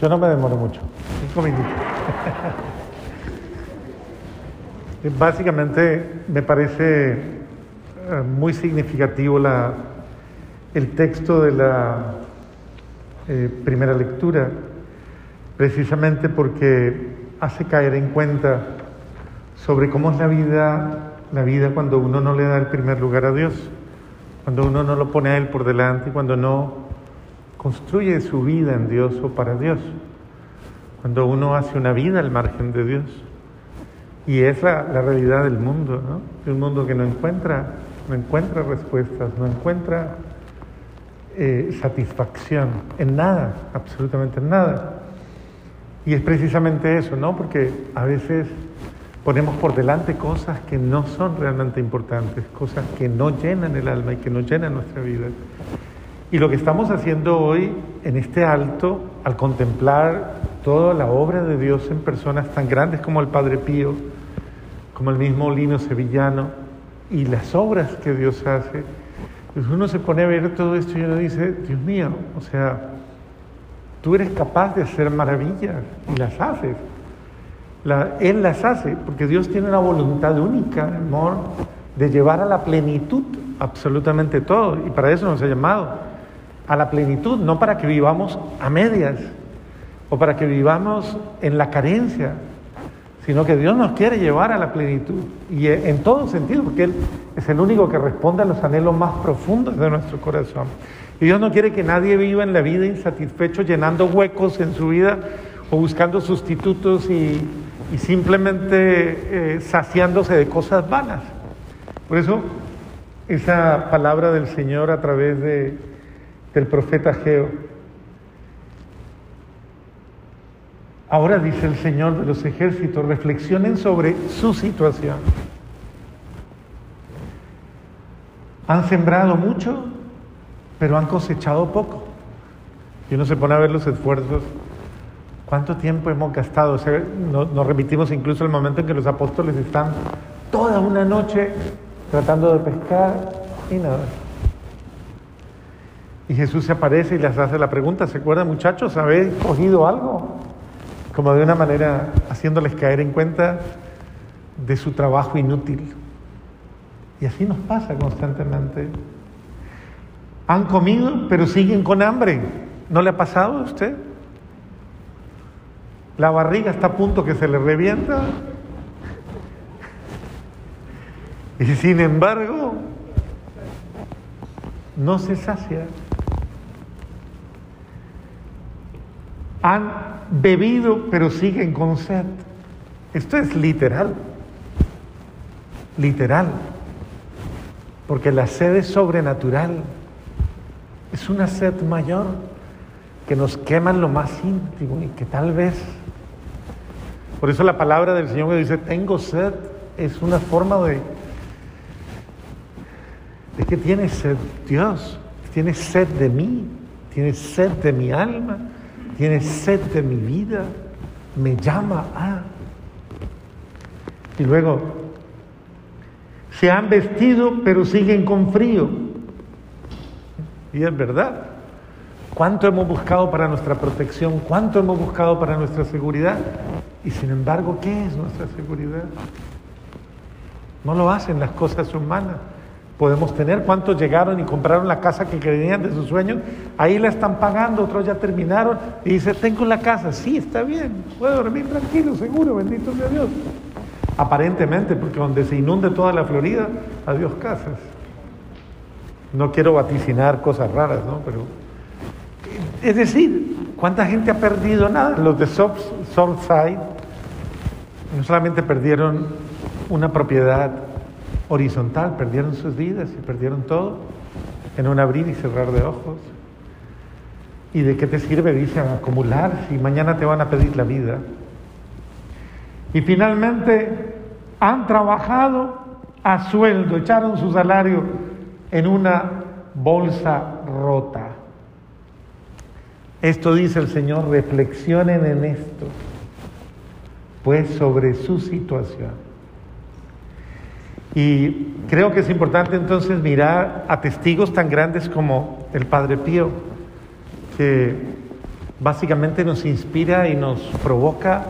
Yo no me demoro mucho, cinco minutos. Básicamente me parece eh, muy significativo la, el texto de la eh, primera lectura, precisamente porque hace caer en cuenta sobre cómo es la vida, la vida cuando uno no le da el primer lugar a Dios, cuando uno no lo pone a Él por delante, cuando no construye su vida en Dios o para Dios, cuando uno hace una vida al margen de Dios. Y es la, realidad del mundo, ¿no? Un mundo que no encuentra, no encuentra respuestas, no encuentra eh, satisfacción en nada, absolutamente en nada. Y es precisamente eso, ¿no? Porque a veces ponemos por delante cosas que no son realmente importantes, cosas que no llenan el alma y que no llenan nuestra vida. Y lo que estamos haciendo hoy en este alto, al contemplar toda la obra de Dios en personas tan grandes como el Padre Pío, como el mismo Lino Sevillano, y las obras que Dios hace, pues uno se pone a ver todo esto y uno dice, Dios mío, o sea, tú eres capaz de hacer maravillas y las haces. él las hace porque Dios tiene una voluntad única, amor, de llevar a la plenitud absolutamente todo. Y para eso nos ha llamado. A la plenitud, no para que vivamos a medias o para que vivamos en la carencia, sino que Dios nos quiere llevar a la plenitud, y en todo sentido, porque Él es el único que responde a los anhelos más profundos de nuestro corazón. Y Dios no quiere que nadie viva en la vida insatisfecho, llenando huecos en su vida o buscando sustitutos y, simplemente eh, saciándose de cosas vanas. Por eso, esa palabra del Señor a través de, del profeta Geo, Ahora dice el Señor de los ejércitos, reflexionen sobre su situación. Han sembrado mucho, pero han cosechado poco. Y uno se pone a ver los esfuerzos. ¿Cuánto tiempo hemos gastado? nos, remitimos incluso al momento en que los apóstoles están toda una noche tratando de pescar y nada. Y Jesús se aparece y les hace la pregunta, ¿se acuerdan muchachos? ¿Habéis cogido algo? como de una manera haciéndoles caer en cuenta de su trabajo inútil. Y así nos pasa constantemente. Han comido, pero siguen con hambre. ¿No le ha pasado a usted? La barriga está a punto que se le revienta. Y sin embargo, no se sacia. Han bebido, pero siguen con sed. Esto es literal, literal, porque la sed es sobrenatural, es una sed mayor que nos quema en lo más íntimo y que tal vez, por eso la palabra del Señor que dice, tengo sed, es una forma de, de que tiene sed Dios, tiene sed de mí, tiene sed de mi alma tiene sed de mi vida, me llama a. Y luego, se han vestido pero siguen con frío. Y es verdad. ¿Cuánto hemos buscado para nuestra protección? ¿Cuánto hemos buscado para nuestra seguridad? Y sin embargo, ¿qué es nuestra seguridad? No lo hacen las cosas humanas podemos tener, cuántos llegaron y compraron la casa que querían de sus sueños, ahí la están pagando, otros ya terminaron y dice, tengo la casa, sí, está bien, puedo dormir tranquilo, seguro, bendito sea Dios. Aparentemente, porque donde se inunde toda la Florida, adiós casas. No quiero vaticinar cosas raras, ¿no? Pero, es decir, ¿cuánta gente ha perdido nada? Los de Southside no solamente perdieron una propiedad horizontal, perdieron sus vidas y perdieron todo en un abrir y cerrar de ojos. ¿Y de qué te sirve, dicen, acumular si mañana te van a pedir la vida? Y finalmente han trabajado a sueldo, echaron su salario en una bolsa rota. Esto dice el Señor, reflexionen en esto, pues sobre su situación. Y creo que es importante entonces mirar a testigos tan grandes como el Padre Pío, que básicamente nos inspira y nos provoca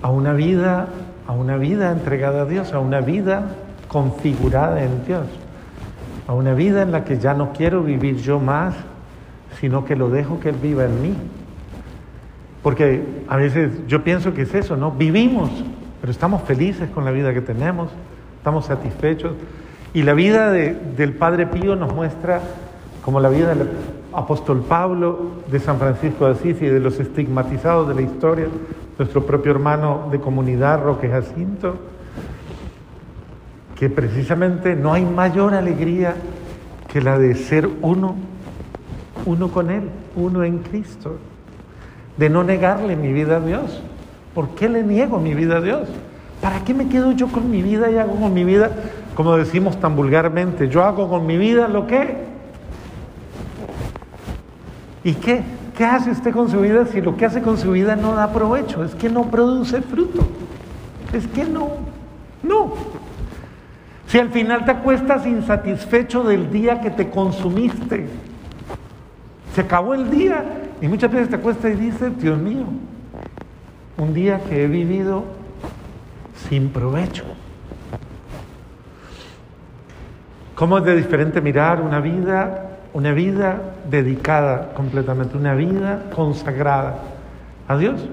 a una vida, a una vida entregada a Dios, a una vida configurada en Dios, a una vida en la que ya no quiero vivir yo más, sino que lo dejo que Él viva en mí. Porque a veces yo pienso que es eso, ¿no? Vivimos, pero estamos felices con la vida que tenemos, estamos satisfechos. Y la vida del Padre Pío nos muestra como la vida del apóstol Pablo, de San Francisco de Asís y de los estigmatizados de la historia, nuestro propio hermano de comunidad, Roque Jacinto, que precisamente no hay mayor alegría que la de ser uno, uno con Él, uno en Cristo de no negarle mi vida a Dios. ¿Por qué le niego mi vida a Dios? ¿Para qué me quedo yo con mi vida y hago con mi vida, como decimos tan vulgarmente, yo hago con mi vida lo que? ¿Y qué? ¿Qué hace usted con su vida si lo que hace con su vida no da provecho? Es que no produce fruto. Es que no, no. Si al final te acuestas insatisfecho del día que te consumiste, se acabó el día y muchas veces te acuestas y dices, Dios mío, un día que he vivido sin provecho. ¿Cómo es de diferente mirar una vida, una vida dedicada completamente, una vida consagrada a Dios?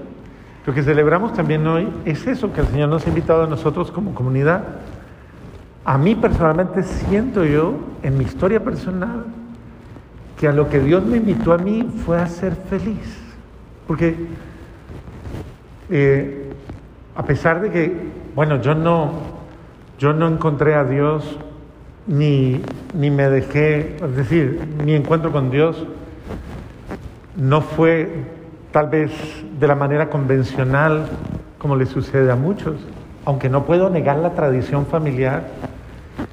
Lo que celebramos también hoy es eso que el Señor nos ha invitado a nosotros como comunidad. A mí personalmente siento yo, en mi historia personal, que a lo que Dios me invitó a mí fue a ser feliz. Porque eh, a pesar de que, bueno, yo no, yo no encontré a Dios ni, ni me dejé, es decir, mi encuentro con Dios no fue tal vez de la manera convencional como le sucede a muchos, aunque no puedo negar la tradición familiar,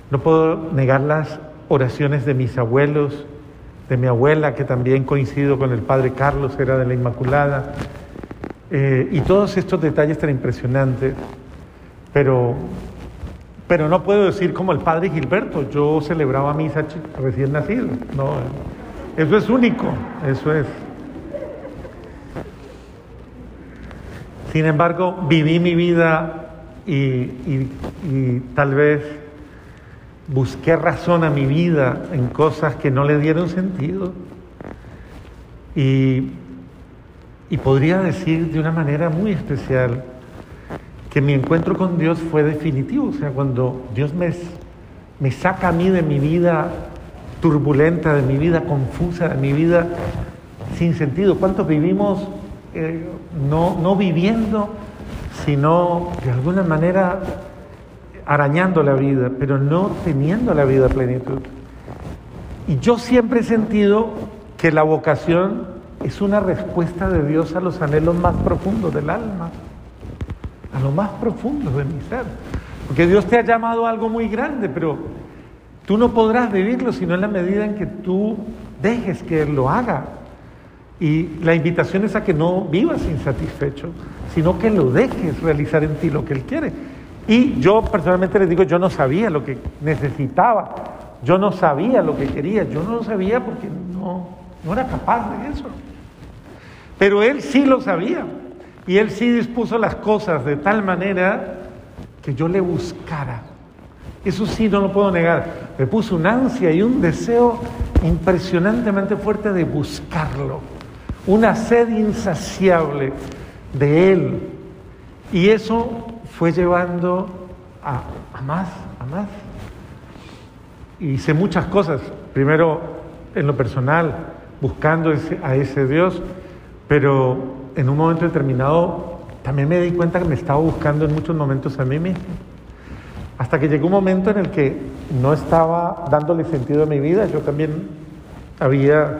no puedo negar las oraciones de mis abuelos, de mi abuela, que también coincido con el padre Carlos, era de la Inmaculada, eh, y todos estos detalles tan impresionantes, pero, pero no puedo decir como el padre Gilberto, yo celebraba misa recién nacido, no, eso es único, eso es. Sin embargo, viví mi vida y, y tal vez busqué razón a mi vida en cosas que no le dieron sentido. Y, y podría decir de una manera muy especial que mi encuentro con Dios fue definitivo. O sea, cuando Dios me, me saca a mí de mi vida turbulenta, de mi vida confusa, de mi vida sin sentido. ¿Cuántos vivimos eh, no, no viviendo, sino de alguna manera arañando la vida, pero no teniendo la vida plenitud. Y yo siempre he sentido que la vocación es una respuesta de Dios a los anhelos más profundos del alma, a lo más profundo de mi ser. Porque Dios te ha llamado a algo muy grande, pero tú no podrás vivirlo sino en la medida en que tú dejes que Él lo haga. Y la invitación es a que no vivas insatisfecho, sino que lo dejes realizar en ti lo que Él quiere. Y yo personalmente les digo, yo no sabía lo que necesitaba, yo no sabía lo que quería, yo no lo sabía porque no, no era capaz de eso. Pero él sí lo sabía y él sí dispuso las cosas de tal manera que yo le buscara. Eso sí, no lo puedo negar. Me puso un ansia y un deseo impresionantemente fuerte de buscarlo. Una sed insaciable de Él. Y eso fue llevando a, más, a más. Hice muchas cosas, primero en lo personal, buscando a ese Dios, pero en un momento determinado también me di cuenta que me estaba buscando en muchos momentos a mí mismo. Hasta que llegó un momento en el que no estaba dándole sentido a mi vida, yo también había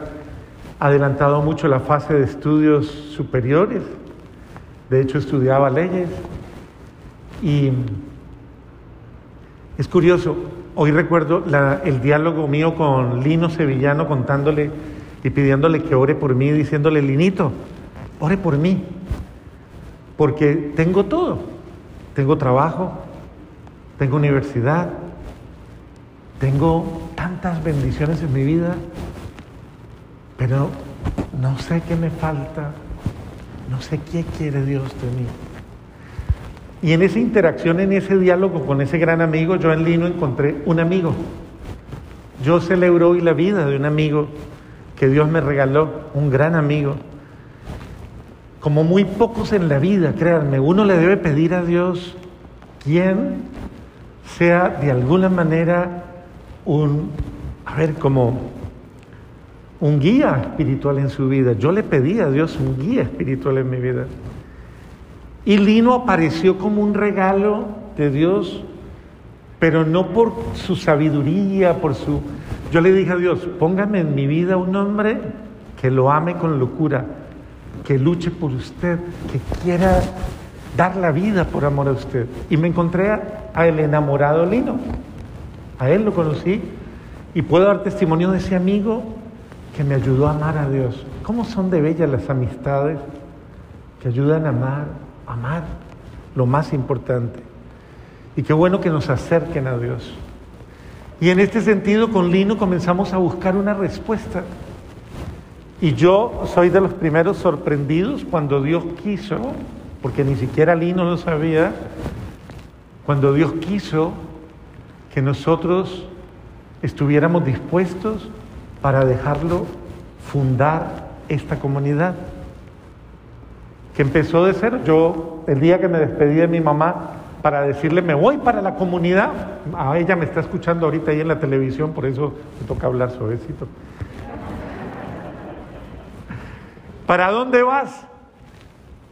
adelantado mucho la fase de estudios superiores, de hecho estudiaba leyes, y es curioso, hoy recuerdo el diálogo mío con Lino Sevillano contándole y pidiéndole que ore por mí, diciéndole, Linito, ore por mí, porque tengo todo, tengo trabajo, tengo universidad, tengo tantas bendiciones en mi vida, pero no sé qué me falta, no sé qué quiere Dios de mí. Y en esa interacción, en ese diálogo con ese gran amigo, yo en Lino encontré un amigo. Yo celebro hoy la vida de un amigo que Dios me regaló, un gran amigo. Como muy pocos en la vida, créanme, uno le debe pedir a Dios quien sea de alguna manera un, a ver, como un guía espiritual en su vida. Yo le pedí a Dios un guía espiritual en mi vida. Y Lino apareció como un regalo de Dios, pero no por su sabiduría, por su... Yo le dije a Dios, póngame en mi vida un hombre que lo ame con locura, que luche por usted, que quiera dar la vida por amor a usted. Y me encontré a, el enamorado Lino. A él lo conocí y puedo dar testimonio de ese amigo que me ayudó a amar a Dios. ¿Cómo son de bellas las amistades que ayudan a amar, amar lo más importante? Y qué bueno que nos acerquen a Dios. Y en este sentido, con Lino comenzamos a buscar una respuesta. Y yo soy de los primeros sorprendidos cuando Dios quiso, porque ni siquiera Lino lo sabía, cuando Dios quiso que nosotros estuviéramos dispuestos para dejarlo fundar esta comunidad. Que empezó de ser yo, el día que me despedí de mi mamá, para decirle, me voy para la comunidad. A ella me está escuchando ahorita ahí en la televisión, por eso me toca hablar suavecito. ¿Para dónde vas?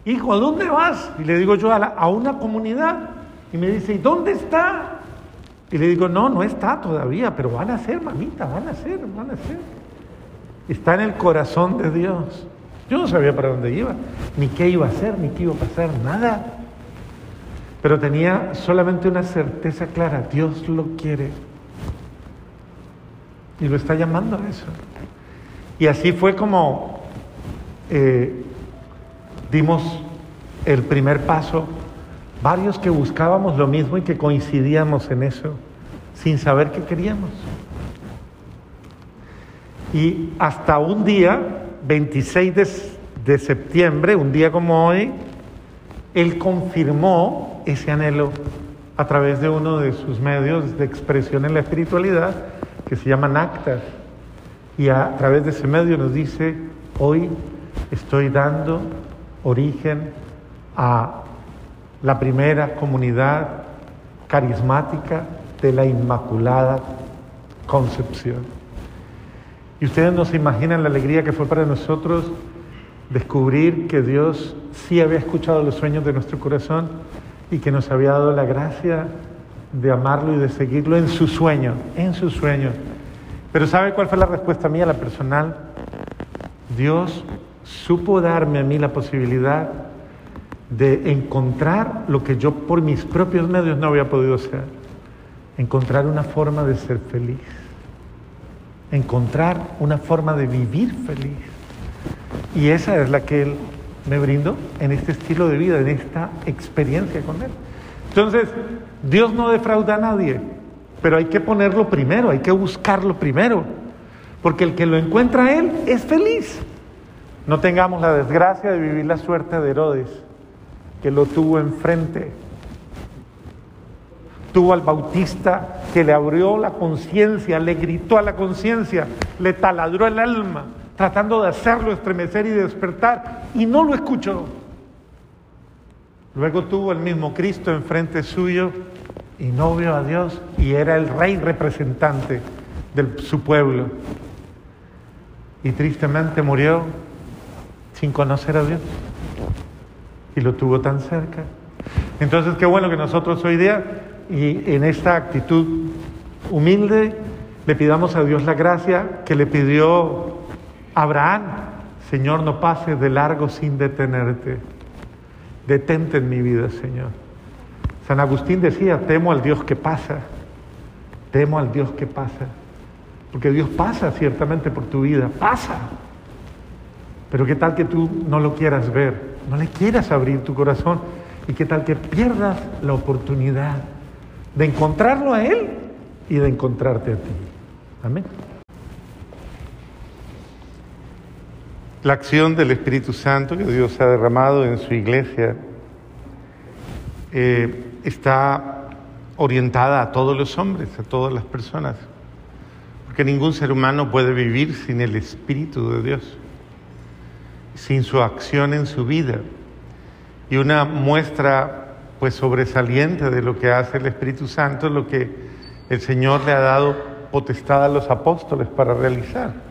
Hijo, ¿a dónde vas? Y le digo yo a, a una comunidad. Y me dice, ¿y dónde está? Y le digo, no, no está todavía, pero van a ser, mamita, van a ser, van a ser. Está en el corazón de Dios. Yo no sabía para dónde iba, ni qué iba a hacer, ni qué iba a pasar, nada. Pero tenía solamente una certeza clara, Dios lo quiere. Y lo está llamando a eso. Y así fue como eh, dimos el primer paso Varios que buscábamos lo mismo y que coincidíamos en eso, sin saber qué queríamos. Y hasta un día, 26 de, de septiembre, un día como hoy, él confirmó ese anhelo a través de uno de sus medios de expresión en la espiritualidad, que se llama Actas. Y a través de ese medio nos dice, hoy estoy dando origen a la primera comunidad carismática de la Inmaculada Concepción. Y ustedes no se imaginan la alegría que fue para nosotros descubrir que Dios sí había escuchado los sueños de nuestro corazón y que nos había dado la gracia de amarlo y de seguirlo en su sueño, en su sueño. Pero ¿sabe cuál fue la respuesta mía, la personal? Dios supo darme a mí la posibilidad de encontrar lo que yo por mis propios medios no había podido hacer, encontrar una forma de ser feliz, encontrar una forma de vivir feliz. Y esa es la que Él me brindó en este estilo de vida, en esta experiencia con Él. Entonces, Dios no defrauda a nadie, pero hay que ponerlo primero, hay que buscarlo primero, porque el que lo encuentra a Él es feliz. No tengamos la desgracia de vivir la suerte de Herodes que lo tuvo enfrente. Tuvo al Bautista que le abrió la conciencia, le gritó a la conciencia, le taladró el alma, tratando de hacerlo estremecer y despertar, y no lo escuchó. Luego tuvo el mismo Cristo enfrente suyo y no vio a Dios y era el rey representante de su pueblo. Y tristemente murió sin conocer a Dios y lo tuvo tan cerca. Entonces, qué bueno que nosotros hoy día, y en esta actitud humilde, le pidamos a Dios la gracia que le pidió Abraham, Señor, no pases de largo sin detenerte. Detente en mi vida, Señor. San Agustín decía, temo al Dios que pasa, temo al Dios que pasa, porque Dios pasa ciertamente por tu vida, pasa. Pero qué tal que tú no lo quieras ver, no le quieras abrir tu corazón y qué tal que pierdas la oportunidad de encontrarlo a Él y de encontrarte a ti. Amén. La acción del Espíritu Santo que Dios ha derramado en su iglesia eh, está orientada a todos los hombres, a todas las personas, porque ningún ser humano puede vivir sin el Espíritu de Dios, sin su acción en su vida. Y una muestra pues sobresaliente de lo que hace el Espíritu Santo es lo que el Señor le ha dado potestad a los apóstoles para realizar.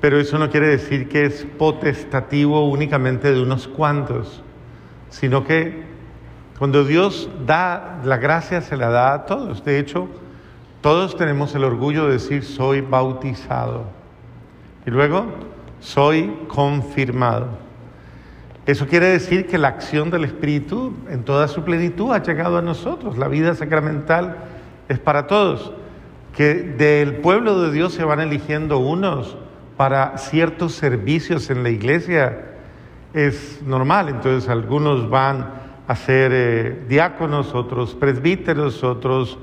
Pero eso no quiere decir que es potestativo únicamente de unos cuantos, sino que cuando Dios da la gracia se la da a todos. De hecho, todos tenemos el orgullo de decir soy bautizado. Y luego, soy confirmado. Eso quiere decir que la acción del Espíritu en toda su plenitud ha llegado a nosotros. La vida sacramental es para todos. Que del pueblo de Dios se van eligiendo unos para ciertos servicios en la iglesia es normal. Entonces algunos van a ser eh, diáconos, otros presbíteros, otros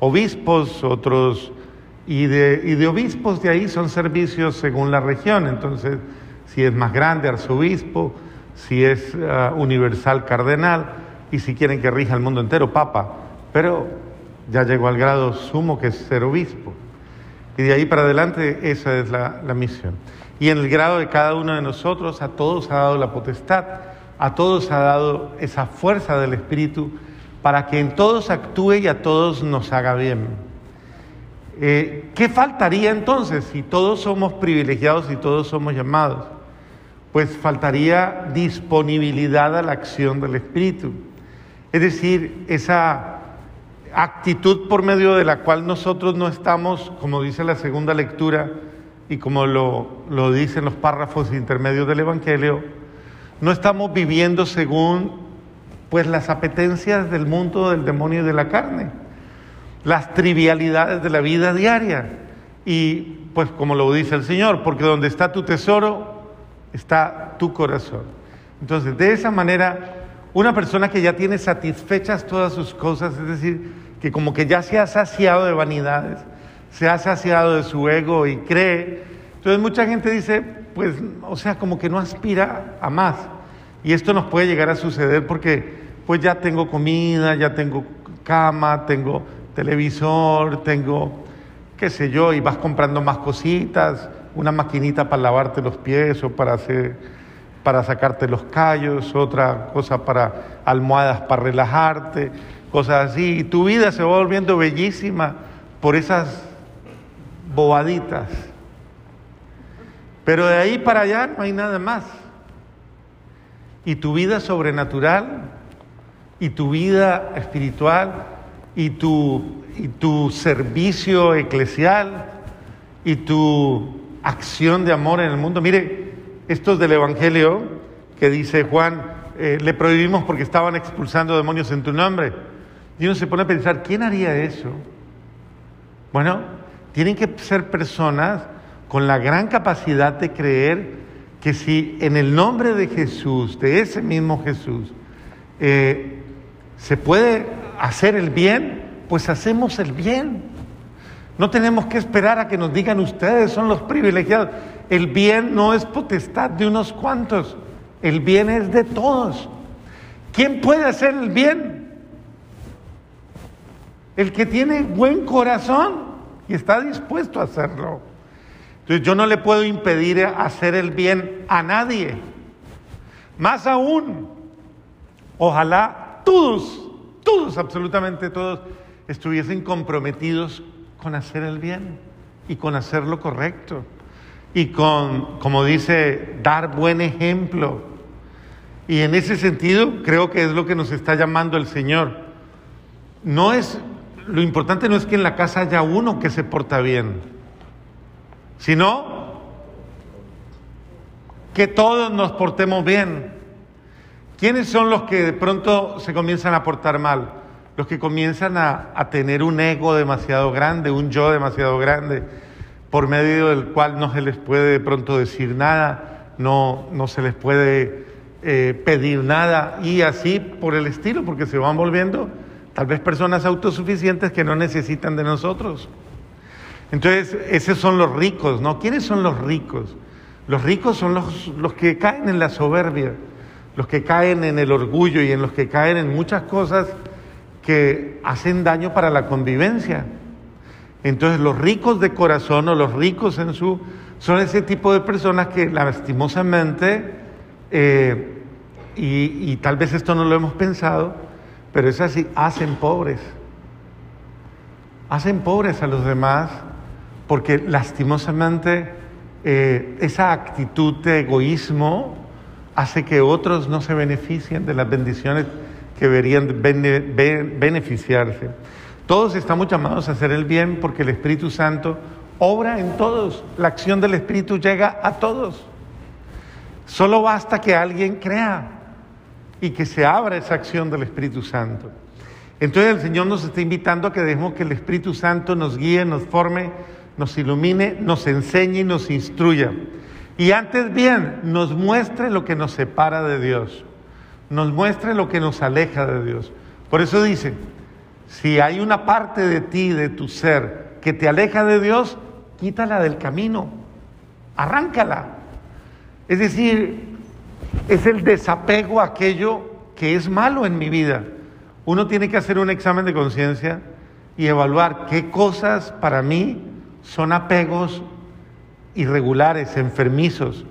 obispos, otros... Y de, obispos de ahí son servicios según la región. Entonces, si es más grande, arzobispo, si es ah, universal, cardenal, y si quieren que rija el mundo entero, papa. Pero ya llegó al grado sumo que es ser obispo. Y de ahí para adelante esa es la, misión. Y en el grado de cada uno de nosotros, a todos ha dado la potestad, a todos ha dado esa fuerza del Espíritu para que en todos actúe y a todos nos haga bien. Eh, ¿Qué faltaría entonces si todos somos privilegiados y todos somos llamados? Pues faltaría disponibilidad a la acción del Espíritu. Es decir, esa actitud por medio de la cual nosotros no estamos, como dice la segunda lectura y como lo, lo dicen los párrafos intermedios del Evangelio, no estamos viviendo según pues las apetencias del mundo del demonio y de la carne, las trivialidades de la vida diaria. Y pues como lo dice el Señor, porque donde está tu tesoro, está tu corazón. Entonces, de esa manera, una persona que ya tiene satisfechas todas sus cosas, es decir, que como que ya se ha saciado de vanidades, se ha saciado de su ego y cree. Entonces mucha gente dice, pues, o sea, como que no aspira a más. Y esto nos puede llegar a suceder porque pues ya tengo comida, ya tengo cama, tengo televisor, tengo qué sé yo, y vas comprando más cositas, una maquinita para lavarte los pies o para hacer para sacarte los callos, otra cosa para almohadas para relajarte, cosas así. Y tu vida se va volviendo bellísima por esas bobaditas. Pero de ahí para allá no hay nada más. Y tu vida sobrenatural, y tu vida espiritual, y tu, y tu servicio eclesial, y tu acción de amor en el mundo. Mire, estos del Evangelio que dice Juan, eh, le prohibimos porque estaban expulsando demonios en tu nombre. Y uno se pone a pensar, ¿quién haría eso? Bueno, tienen que ser personas con la gran capacidad de creer que si en el nombre de Jesús, de ese mismo Jesús, eh, se puede hacer el bien, pues hacemos el bien. No tenemos que esperar a que nos digan ustedes son los privilegiados. El bien no es potestad de unos cuantos, el bien es de todos. ¿Quién puede hacer el bien? El que tiene buen corazón y está dispuesto a hacerlo. Entonces yo no le puedo impedir hacer el bien a nadie. Más aún, ojalá todos, todos, absolutamente todos, estuviesen comprometidos con hacer el bien y con hacer lo correcto y con, como dice, dar buen ejemplo. Y en ese sentido creo que es lo que nos está llamando el Señor. No es lo importante no es que en la casa haya uno que se porta bien, sino que todos nos portemos bien. ¿Quiénes son los que de pronto se comienzan a portar mal? Los que comienzan a, tener un ego demasiado grande, un yo demasiado grande, por medio del cual no se les puede de pronto decir nada, no, no se les puede eh, pedir nada y así por el estilo, porque se van volviendo Tal vez personas autosuficientes que no necesitan de nosotros. Entonces, esos son los ricos, ¿no? ¿Quiénes son los ricos? Los ricos son los, los que caen en la soberbia, los que caen en el orgullo y en los que caen en muchas cosas que hacen daño para la convivencia. Entonces los ricos de corazón o los ricos en su son ese tipo de personas que lastimosamente, eh, y, y tal vez esto no lo hemos pensado, pero es así, hacen pobres. Hacen pobres a los demás porque lastimosamente eh, esa actitud de egoísmo hace que otros no se beneficien de las bendiciones que deberían beneficiarse. Todos estamos llamados a hacer el bien porque el Espíritu Santo obra en todos. La acción del Espíritu llega a todos. Solo basta que alguien crea y que se abra esa acción del Espíritu Santo. Entonces el Señor nos está invitando a que dejemos que el Espíritu Santo nos guíe, nos forme, nos ilumine, nos enseñe y nos instruya. Y antes bien, nos muestre lo que nos separa de Dios, nos muestre lo que nos aleja de Dios. Por eso dice, si hay una parte de ti, de tu ser, que te aleja de Dios, quítala del camino, arráncala. Es decir, es el desapego a aquello que es malo en mi vida. Uno tiene que hacer un examen de conciencia y evaluar qué cosas para mí son apegos irregulares, enfermizos,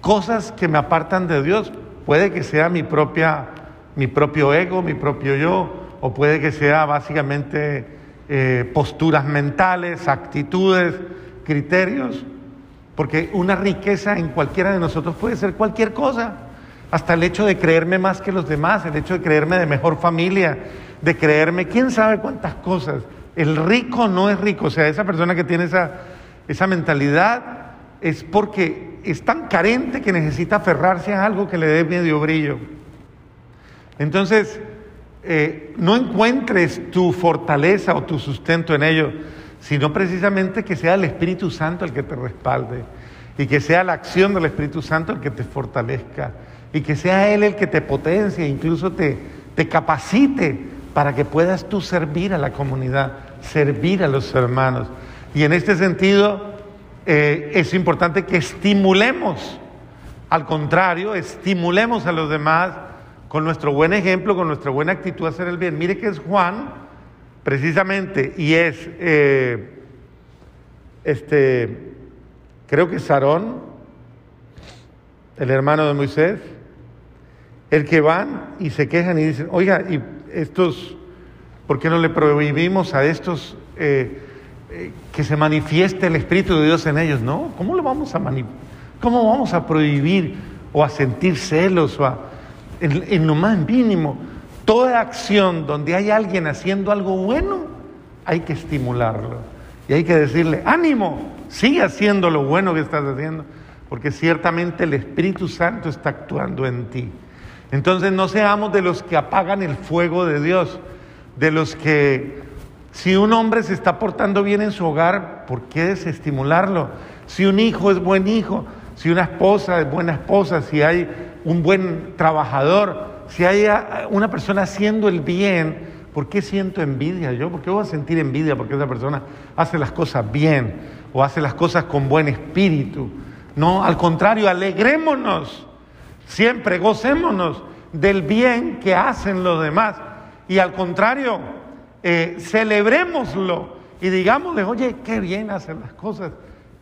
cosas que me apartan de Dios. Puede que sea mi propia, mi propio ego, mi propio yo, o puede que sea básicamente eh, posturas mentales, actitudes, criterios, porque una riqueza en cualquiera de nosotros puede ser cualquier cosa, hasta el hecho de creerme más que los demás, el hecho de creerme de mejor familia, de creerme quién sabe cuántas cosas. El rico no es rico, o sea, esa persona que tiene esa, esa mentalidad es porque es tan carente que necesita aferrarse a algo que le dé medio brillo. Entonces, eh, no encuentres tu fortaleza o tu sustento en ello, sino precisamente que sea el Espíritu Santo el que te respalde y que sea la acción del Espíritu Santo el que te fortalezca y que sea Él el que te potencie, incluso te, te capacite para que puedas tú servir a la comunidad, servir a los hermanos. Y en este sentido eh, es importante que estimulemos, al contrario, estimulemos a los demás con nuestro buen ejemplo, con nuestra buena actitud a hacer el bien. Mire que es Juan, precisamente, y es, eh, este, creo que Sarón, el hermano de Moisés, el que van y se quejan y dicen, oiga, y estos, ¿por qué no le prohibimos a estos eh, eh, que se manifieste el Espíritu de Dios en ellos? No, ¿cómo lo vamos a ¿Cómo vamos a prohibir o a sentir celos o a en, lo más mínimo, toda acción donde hay alguien haciendo algo bueno, hay que estimularlo. Y hay que decirle, ánimo, sigue haciendo lo bueno que estás haciendo, porque ciertamente el Espíritu Santo está actuando en ti. Entonces no seamos de los que apagan el fuego de Dios, de los que si un hombre se está portando bien en su hogar, ¿por qué desestimularlo? Si un hijo es buen hijo, si una esposa es buena esposa, si hay un buen trabajador, si hay una persona haciendo el bien, ¿por qué siento envidia yo? ¿Por qué voy a sentir envidia porque esa persona hace las cosas bien o hace las cosas con buen espíritu? No, al contrario, alegrémonos, siempre gocémonos del bien que hacen los demás. Y al contrario, eh, celebrémoslo y digámosle, oye, qué bien hacen las cosas,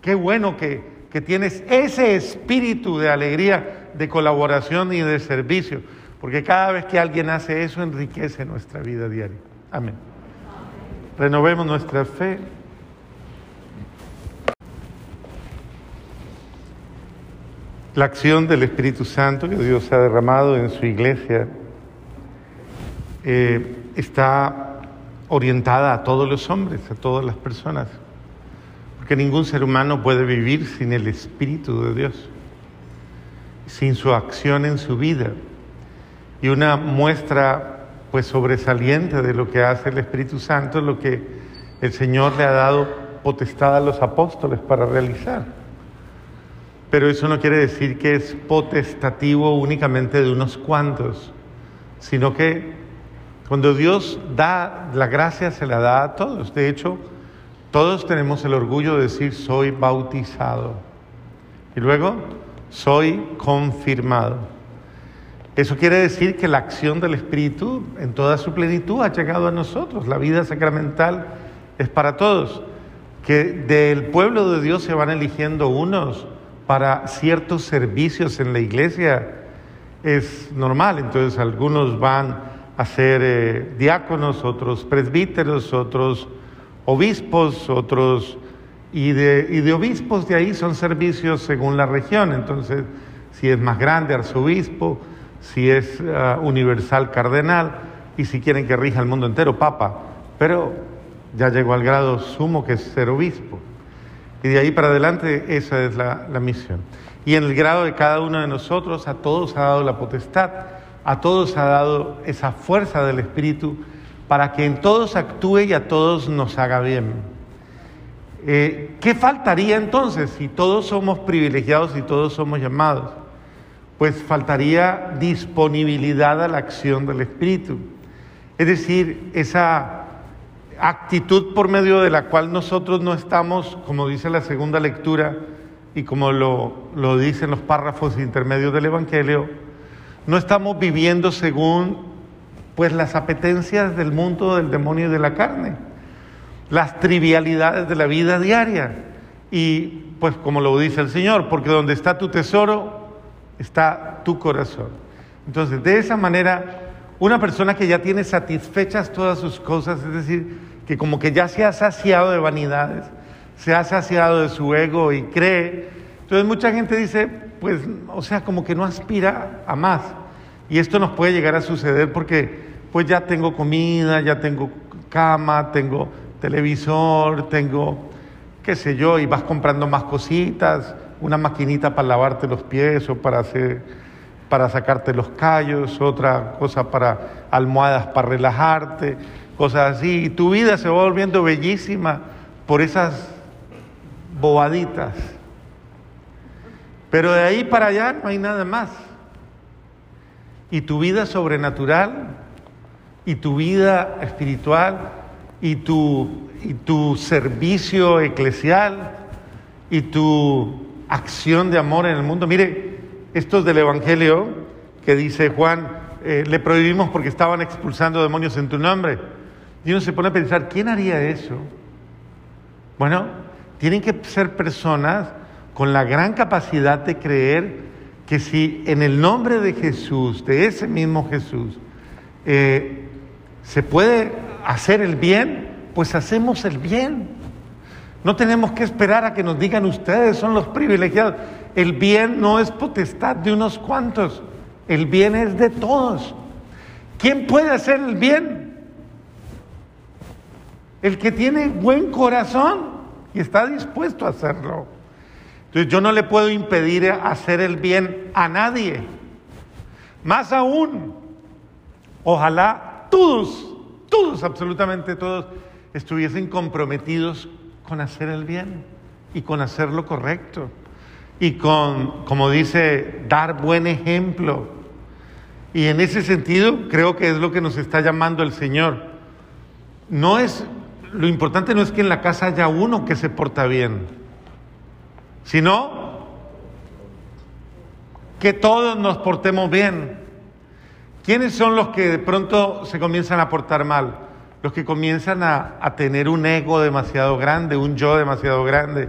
qué bueno que, que tienes ese espíritu de alegría, de colaboración y de servicio, porque cada vez que alguien hace eso enriquece nuestra vida diaria. Amén. Renovemos nuestra fe. La acción del Espíritu Santo que Dios ha derramado en su iglesia eh, está orientada a todos los hombres, a todas las personas que ningún ser humano puede vivir sin el Espíritu de Dios, sin su acción en su vida. Y una muestra pues sobresaliente de lo que hace el Espíritu Santo lo que el Señor le ha dado potestad a los apóstoles para realizar. Pero eso no quiere decir que es potestativo únicamente de unos cuantos, sino que cuando Dios da la gracia se la da a todos. De hecho, todos tenemos el orgullo de decir soy bautizado. Y luego, soy confirmado. Eso quiere decir que la acción del Espíritu en toda su plenitud ha llegado a nosotros. La vida sacramental es para todos. Que del pueblo de Dios se van eligiendo unos para ciertos servicios en la iglesia es normal. Entonces algunos van a ser eh, diáconos, otros presbíteros, otros obispos, otros... Y de, y de obispos de ahí son servicios según la región. Entonces, si es más grande, arzobispo si es ah, universal cardenal y si quieren que rija el mundo entero, papa. Pero ya llegó al grado sumo que es ser obispo. Y de ahí para adelante esa es la, misión. Y en el grado de cada uno de nosotros, a todos ha dado la potestad, a todos ha dado esa fuerza del Espíritu para que en todos actúe y a todos nos haga bien. Eh, ¿Qué faltaría entonces si todos somos privilegiados y todos somos llamados? Pues faltaría disponibilidad a la acción del Espíritu. Es decir, esa actitud por medio de la cual nosotros no estamos, como dice la segunda lectura y como lo, lo dicen los párrafos intermedios del Evangelio, no estamos viviendo según pues las apetencias del mundo, del demonio y de la carne, las trivialidades de la vida diaria. Y pues como lo dice el Señor, porque donde está tu tesoro, está tu corazón. Entonces, de esa manera, una persona que ya tiene satisfechas todas sus cosas, es decir, que como que ya se ha saciado de vanidades, se ha saciado de su ego y cree, entonces mucha gente dice, pues, o sea, como que no aspira a más. Y esto nos puede llegar a suceder porque, pues ya tengo comida, ya tengo cama, tengo televisor, tengo, qué sé yo, y vas comprando más cositas, una maquinita para lavarte los pies o para, hacer, para sacarte los callos, otra cosa para almohadas para relajarte, cosas así. Y tu vida se va volviendo bellísima por esas bobaditas. Pero de ahí para allá no hay nada más. Y tu vida sobrenatural, y tu vida espiritual, y tu, y tu servicio eclesial, y tu acción de amor en el mundo. Mire, esto es del Evangelio que dice Juan, eh, le prohibimos porque estaban expulsando demonios en tu nombre. Y uno se pone a pensar, ¿quién haría eso? Bueno, tienen que ser personas con la gran capacidad de creer que si en el nombre de Jesús, de ese mismo Jesús, eh, se puede hacer el bien, pues hacemos el bien. No tenemos que esperar a que nos digan ustedes son los privilegiados. El bien no es potestad de unos cuantos, el bien es de todos. ¿Quién puede hacer el bien? El que tiene buen corazón y está dispuesto a hacerlo. Entonces yo no le puedo impedir hacer el bien a nadie. Más aún, ojalá todos, todos, absolutamente todos, estuviesen comprometidos con hacer el bien y con hacer lo correcto y con, como dice, dar buen ejemplo. Y en ese sentido creo que es lo que nos está llamando el Señor. No es, lo importante no es que en la casa haya uno que se porta bien, sino que todos nos portemos bien. ¿Quiénes son los que de pronto se comienzan a portar mal? Los que comienzan a, tener un ego demasiado grande, un yo demasiado grande,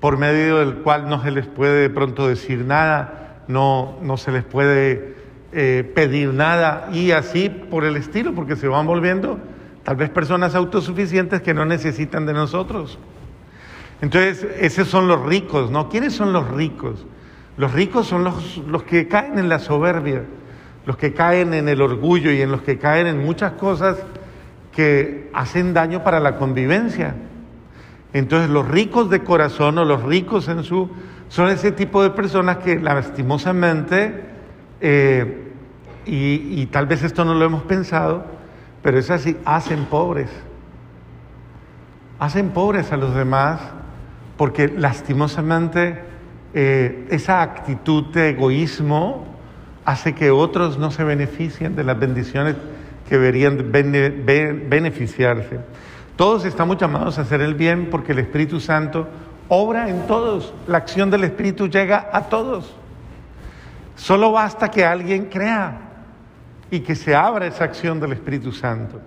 por medio del cual no se les puede de pronto decir nada, no, no se les puede eh, pedir nada y así por el estilo, porque se van volviendo tal vez personas autosuficientes que no necesitan de nosotros. Entonces, esos son los ricos, ¿no? ¿Quiénes son los ricos? Los ricos son los, los que caen en la soberbia, los que caen en el orgullo y en los que caen en muchas cosas que hacen daño para la convivencia. Entonces los ricos de corazón o los ricos en su son ese tipo de personas que lastimosamente, eh, y, tal vez esto no lo hemos pensado, pero es así, hacen pobres. Hacen pobres a los demás porque lastimosamente eh, esa actitud de egoísmo hace que otros no se beneficien de las bendiciones que deberían beneficiarse. Todos estamos llamados a hacer el bien porque el Espíritu Santo obra en todos. La acción del Espíritu llega a todos. Solo basta que alguien crea y que se abra esa acción del Espíritu Santo.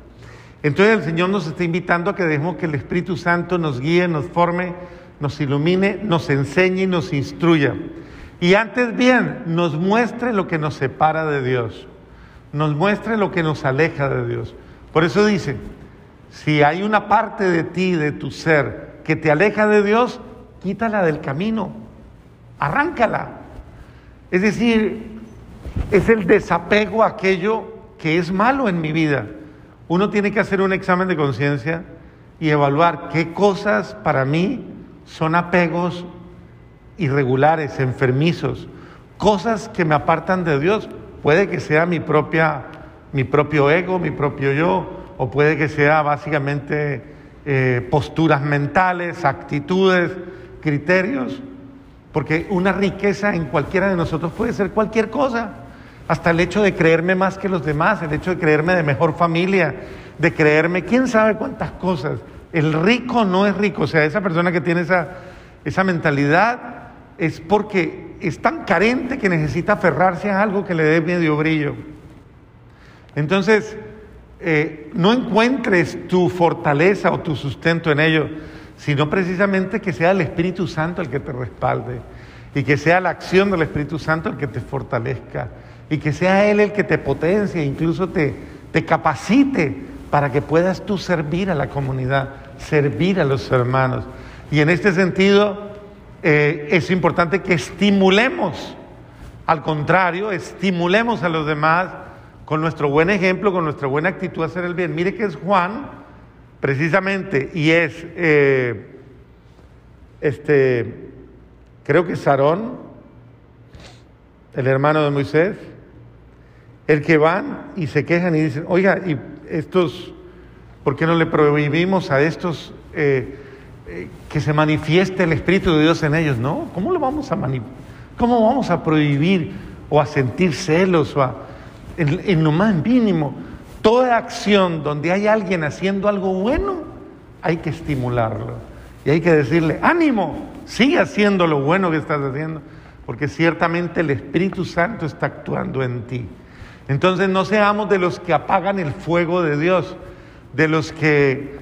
Entonces el Señor nos está invitando a que dejemos que el Espíritu Santo nos guíe, nos forme, nos ilumine, nos enseñe y nos instruya. Y antes bien, nos muestre lo que nos separa de Dios, nos muestre lo que nos aleja de Dios. Por eso dice, si hay una parte de ti, de tu ser, que te aleja de Dios, quítala del camino, arráncala. Es decir, es el desapego a aquello que es malo en mi vida. Uno tiene que hacer un examen de conciencia y evaluar qué cosas para mí son apegos irregulares, enfermizos, cosas que me apartan de Dios. Puede que sea mi propia mi propio ego, mi propio yo, o puede que sea básicamente eh, posturas mentales, actitudes, criterios, porque una riqueza en cualquiera de nosotros puede ser cualquier cosa, hasta el hecho de creerme más que los demás, el hecho de creerme de mejor familia, de creerme quién sabe cuántas cosas. El rico no es rico, o sea, esa persona que tiene esa, esa mentalidad es porque es tan carente que necesita aferrarse a algo que le dé medio brillo. Entonces, eh, no encuentres tu fortaleza o tu sustento en ello, sino precisamente que sea el Espíritu Santo el que te respalde y que sea la acción del Espíritu Santo el que te fortalezca y que sea Él el que te potencie, incluso te, te capacite para que puedas tú servir a la comunidad, servir a los hermanos. Y en este sentido eh, es importante que estimulemos, al contrario, estimulemos a los demás con nuestro buen ejemplo, con nuestra buena actitud a hacer el bien. Mire que es Juan, precisamente, y es, eh, este, creo que Sarón, el hermano de Moisés, el que van y se quejan y dicen, oiga, y estos, ¿por qué no le prohibimos a estos eh, eh, que se manifieste el Espíritu de Dios en ellos? No, ¿cómo lo vamos a ¿Cómo vamos a prohibir o a sentir celos o a en, lo más mínimo, toda acción donde hay alguien haciendo algo bueno, hay que estimularlo. Y hay que decirle, ánimo, sigue haciendo lo bueno que estás haciendo, porque ciertamente el Espíritu Santo está actuando en ti. Entonces no seamos de los que apagan el fuego de Dios, de los que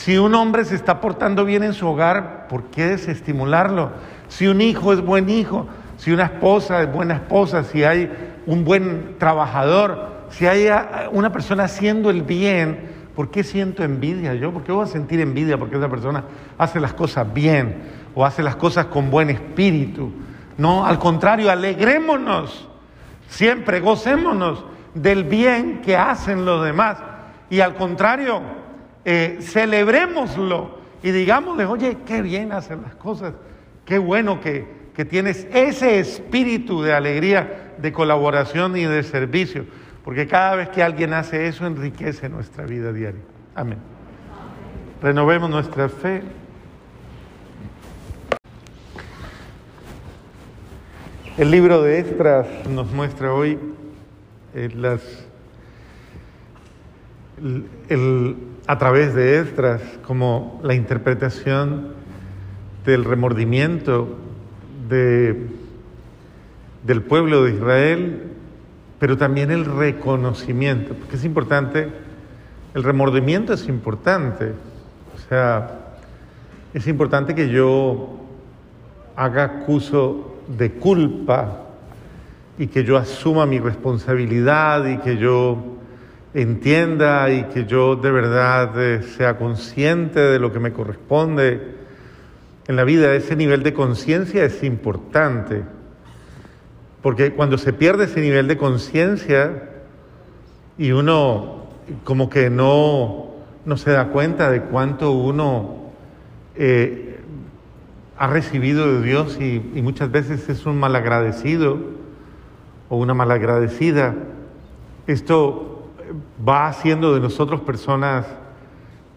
si un hombre se está portando bien en su hogar, ¿por qué desestimularlo? Si un hijo es buen hijo, si una esposa es buena esposa, si hay un buen trabajador, si hay una persona haciendo el bien, ¿por qué siento envidia yo? ¿Por qué voy a sentir envidia porque esa persona hace las cosas bien o hace las cosas con buen espíritu? No, al contrario, alegrémonos, siempre gocémonos del bien que hacen los demás. Y al contrario, eh, celebrémoslo y digámosle, oye, qué bien hacen las cosas, qué bueno que, que tienes ese espíritu de alegría, de colaboración y de servicio, porque cada vez que alguien hace eso enriquece nuestra vida diaria. Amén. Renovemos nuestra fe. El libro de Estras nos muestra hoy eh, las, a través de Estras como la interpretación del remordimiento del pueblo de Israel, pero también el reconocimiento, porque es importante, el remordimiento es importante, o sea, es importante que yo haga acuso de culpa y que yo asuma mi responsabilidad y que yo entienda y que yo de verdad eh, sea consciente de lo que me corresponde en la vida, ese nivel de conciencia es importante, porque cuando se pierde ese nivel de conciencia y uno como que no, no se da cuenta de cuánto uno eh, ha recibido de Dios y, y muchas veces es un malagradecido o una malagradecida, esto va haciendo de nosotros personas,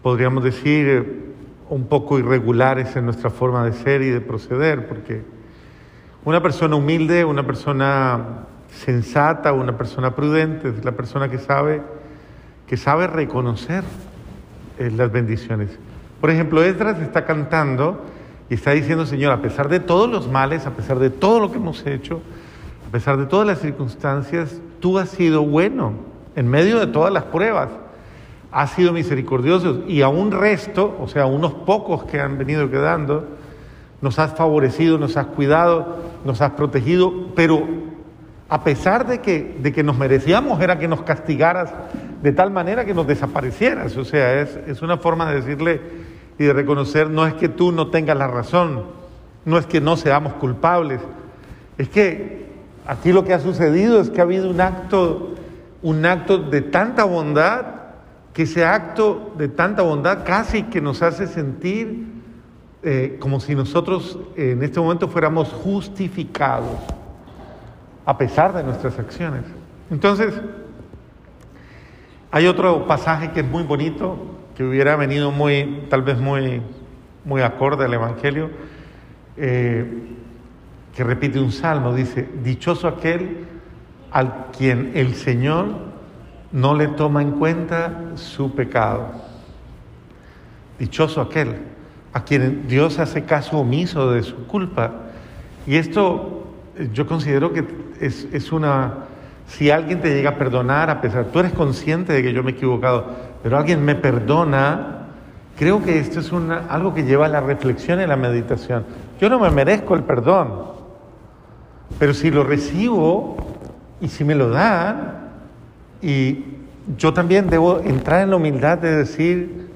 podríamos decir, un poco irregulares en nuestra forma de ser y de proceder, porque una persona humilde, una persona sensata, una persona prudente, es la persona que sabe, que sabe reconocer eh, las bendiciones. Por ejemplo, Esdras está cantando Y está diciendo, Señor, a pesar de todos los males, a pesar de todo lo que hemos hecho, a pesar de todas las circunstancias, tú has sido bueno en medio de todas las pruebas. Has sido misericordioso y a un resto, o sea, a unos pocos que han venido quedando, nos has favorecido, nos has cuidado, nos has protegido, pero a pesar de que, de que nos merecíamos era que nos castigaras de tal manera que nos desaparecieras. O sea, es, es una forma de decirle y de reconocer, no es que tú no tengas la razón, no es que no seamos culpables, es que aquí lo que ha sucedido es que ha habido un acto, un acto de tanta bondad, que ese acto de tanta bondad casi que nos hace sentir eh, como si nosotros en este momento fuéramos justificados a pesar de nuestras acciones. Entonces, hay otro pasaje que es muy bonito, que hubiera venido muy, tal vez muy, muy acorde al Evangelio, eh, que repite un salmo, dice, dichoso aquel al quien el Señor no le toma en cuenta su pecado. Dichoso aquel a quien Dios hace caso omiso de su culpa. Y esto eh, yo considero que es, una, si alguien te llega a perdonar, a pesar, tú eres consciente de que yo me he equivocado, pero alguien me perdona, creo que esto es una, algo que lleva a la reflexión y la meditación. Yo no me merezco el perdón, pero si lo recibo y si me lo dan, y yo también debo entrar en la humildad de decir,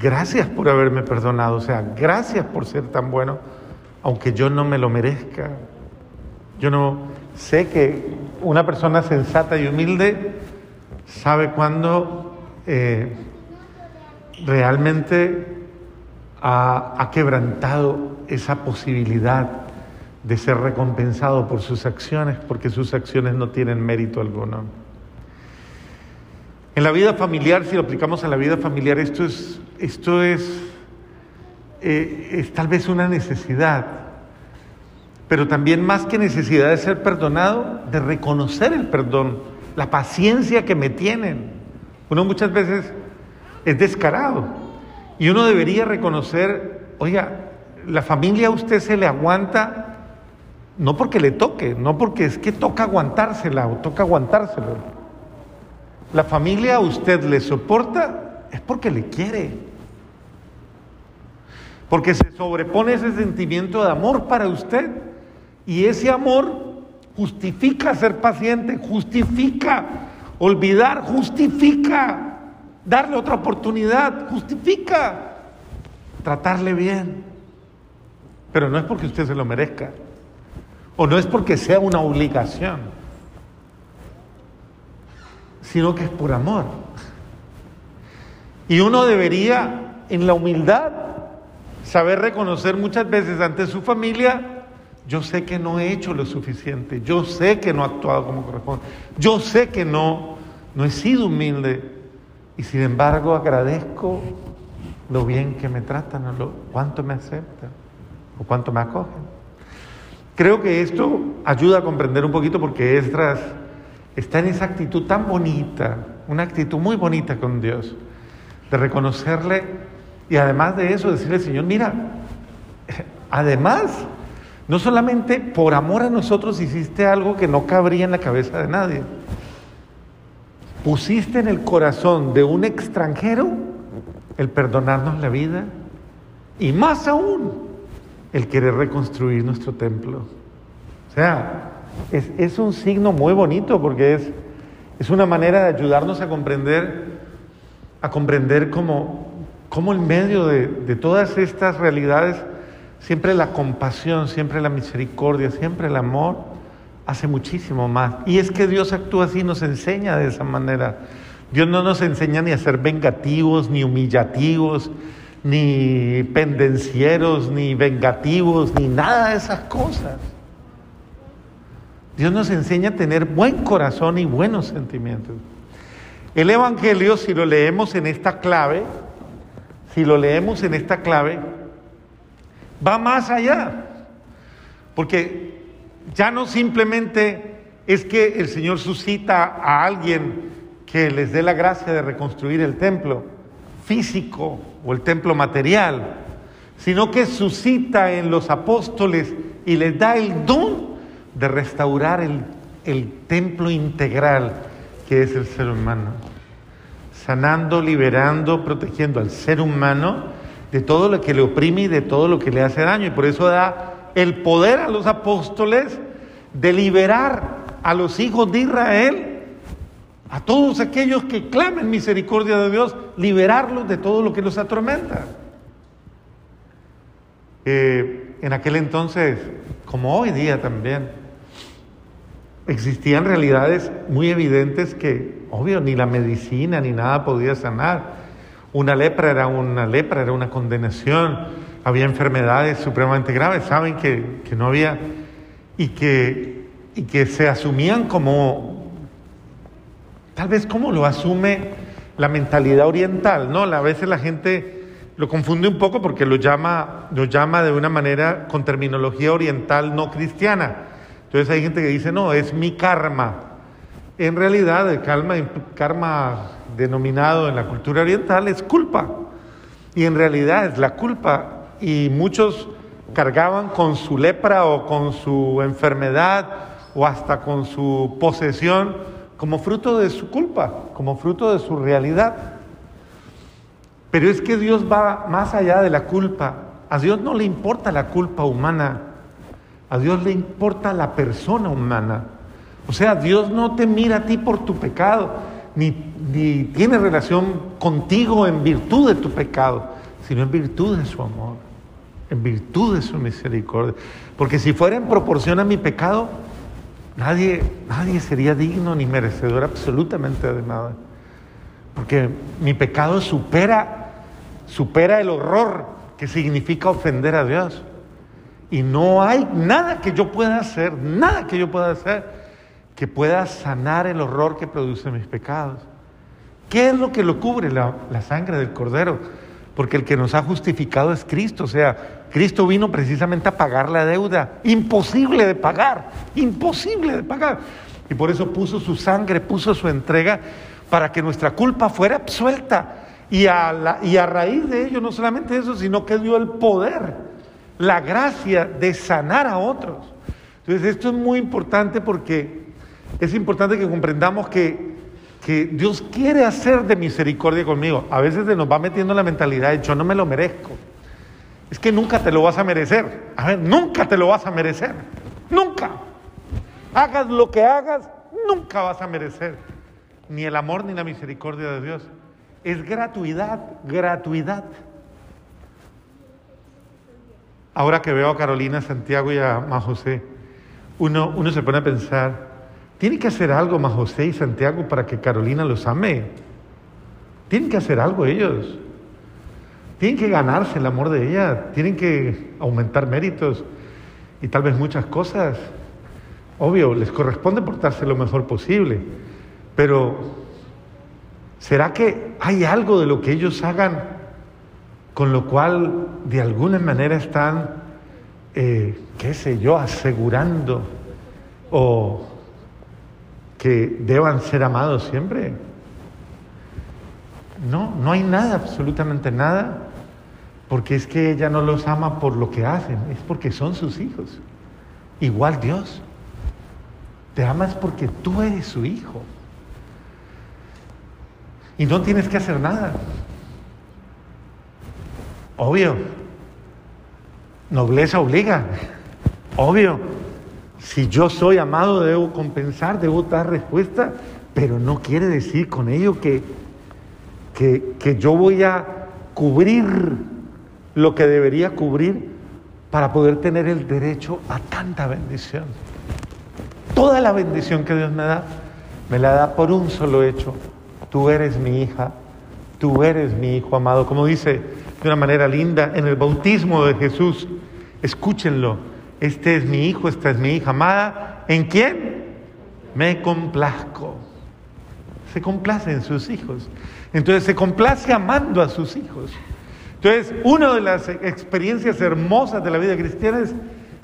gracias por haberme perdonado, o sea, gracias por ser tan bueno, aunque yo no me lo merezca. Yo no sé que una persona sensata y humilde sabe cuándo eh, realmente ha, ha quebrantado esa posibilidad de ser recompensado por sus acciones, porque sus acciones no tienen mérito alguno. En la vida familiar, si lo aplicamos a la vida familiar, esto es esto es, eh, es tal vez una necesidad, pero también más que necesidad de ser perdonado, de reconocer el perdón, la paciencia que me tienen. Uno muchas veces es descarado y uno debería reconocer, oiga, la familia a usted se le aguanta no porque le toque, no porque es que toca aguantársela o toca aguantárselo. La familia a usted le soporta es porque le quiere porque se sobrepone ese sentimiento de amor para usted y ese amor justifica ser paciente, justifica olvidar, justifica darle otra oportunidad, justifica tratarle bien. Pero no es porque usted se lo merezca, o no es porque sea una obligación, sino que es por amor. Y uno debería, en la humildad, Saber reconocer muchas veces ante su familia, yo sé que no he hecho lo suficiente, yo sé que no he actuado como corresponde, yo sé que no, no he sido humilde y sin embargo agradezco lo bien que me tratan, lo, cuánto me aceptan o cuánto me acogen. Creo que esto ayuda a comprender un poquito porque Esdras está en esa actitud tan bonita, una actitud muy bonita con Dios, de reconocerle y además de eso, decirle, Señor, mira, además, no solamente por amor a nosotros hiciste algo que no cabría en la cabeza de nadie, pusiste en el corazón de un extranjero el perdonarnos la vida y más aún el querer reconstruir nuestro templo. O sea, es, es un signo muy bonito porque es, es una manera de ayudarnos a comprender, a comprender cómo cómo en medio de, todas estas realidades, siempre la compasión, siempre la misericordia, siempre el amor hace muchísimo más. Y es que Dios actúa así, nos enseña de esa manera. Dios no nos enseña ni a ser vengativos, ni humillativos, ni pendencieros, ni vengativos, ni nada de esas cosas. Dios nos enseña a tener buen corazón y buenos sentimientos. El Evangelio, si lo leemos en esta clave, si lo leemos en esta clave, va más allá. Porque ya no simplemente es que el Señor suscita a alguien que les dé la gracia de reconstruir el templo físico o el templo material, sino que suscita en los apóstoles y les da el don de restaurar el, el templo integral que es el ser humano, sanando, liberando, protegiendo al ser humano de todo lo que le oprime y de todo lo que le hace daño. Y por eso da el poder a los apóstoles de liberar a los hijos de Israel, a todos aquellos que clamen misericordia de Dios, liberarlos de todo lo que los atormenta. Eh, en aquel entonces, como hoy día también, existían realidades muy evidentes que, obvio, ni la medicina ni nada podía sanar. Una lepra era una lepra, era una condenación. Había enfermedades supremamente graves, saben que, que no había, y que, y que se asumían como, tal vez como lo asume la mentalidad oriental, ¿no? A veces la gente lo confunde un poco porque lo llama, lo llama de una manera con terminología oriental no cristiana. Entonces hay gente que dice, no, es mi karma. En realidad el karma, karma denominado en la cultura oriental es culpa. Y en realidad es la culpa. Y muchos cargaban con su lepra o con su enfermedad o hasta con su posesión como fruto de su culpa, como fruto de su realidad. Pero es que Dios va más allá de la culpa. A Dios no le importa la culpa humana. A Dios le importa la persona humana. O sea, Dios no te mira a ti por tu pecado, ni, ni tiene relación contigo en virtud de tu pecado, sino en virtud de su amor, en virtud de su misericordia. Porque si fuera en proporción a mi pecado, nadie, nadie sería digno ni merecedor absolutamente de nada. Porque mi pecado supera supera el horror que significa ofender a Dios. Y no hay nada que yo pueda hacer, nada que yo pueda hacer que pueda sanar el horror que produce mis pecados. ¿Qué es lo que lo cubre? La, la, sangre del Cordero. Porque el que nos ha justificado es Cristo. O sea, Cristo vino precisamente a pagar la deuda. Imposible de pagar. Imposible de pagar. Y por eso puso su sangre, puso su entrega para que nuestra culpa fuera absuelta y a, y a raíz de ello, no solamente eso, sino que dio el poder, la gracia de sanar a otros. Entonces, esto es muy importante porque es importante que comprendamos que, que Dios quiere hacer de misericordia conmigo. A veces se nos va metiendo la mentalidad de yo no me lo merezco. Es que nunca te lo vas a merecer. A ver, nunca te lo vas a merecer. Nunca. Hagas lo que hagas, nunca vas a merecer ni el amor ni la misericordia de Dios. Es gratuidad, gratuidad. Ahora que veo a Carolina, Santiago y a José, uno, uno se pone a pensar, tiene que hacer algo José y Santiago para que Carolina los ame. Tienen que hacer algo ellos. Tienen que ganarse el amor de ella, tienen que aumentar méritos y tal vez muchas cosas. Obvio, les corresponde portarse lo mejor posible, pero ¿Será que hay algo de lo que ellos hagan con lo cual de alguna manera están, eh, qué sé yo, asegurando o que deban ser amados siempre? No, no hay nada, absolutamente nada, porque es que ella no los ama por lo que hacen, es porque son sus hijos. Igual Dios, te amas porque tú eres su hijo. Y no tienes que hacer nada. Obvio. Nobleza obliga. Obvio. Si yo soy amado, debo compensar, debo dar respuesta, pero no quiere decir con ello que, que, que yo voy a cubrir lo que debería cubrir para poder tener el derecho a tanta bendición. Toda la bendición que Dios me da, me la da por un solo hecho, tú eres mi hija, tú eres mi hijo amado. Como dice de una manera linda en el bautismo de Jesús, escúchenlo, este es mi hijo, esta es mi hija amada. ¿En quién? Me complazco. Se complace en sus hijos. Entonces se complace amando a sus hijos. Entonces, una de las experiencias hermosas de la vida cristiana es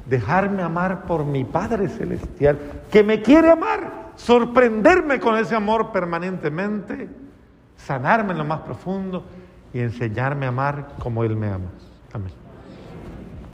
dejarme amar por mi Padre Celestial, que me quiere amar, sorprenderme con ese amor permanentemente, sanarme en lo más profundo y enseñarme a amar como Él me ama. Amén.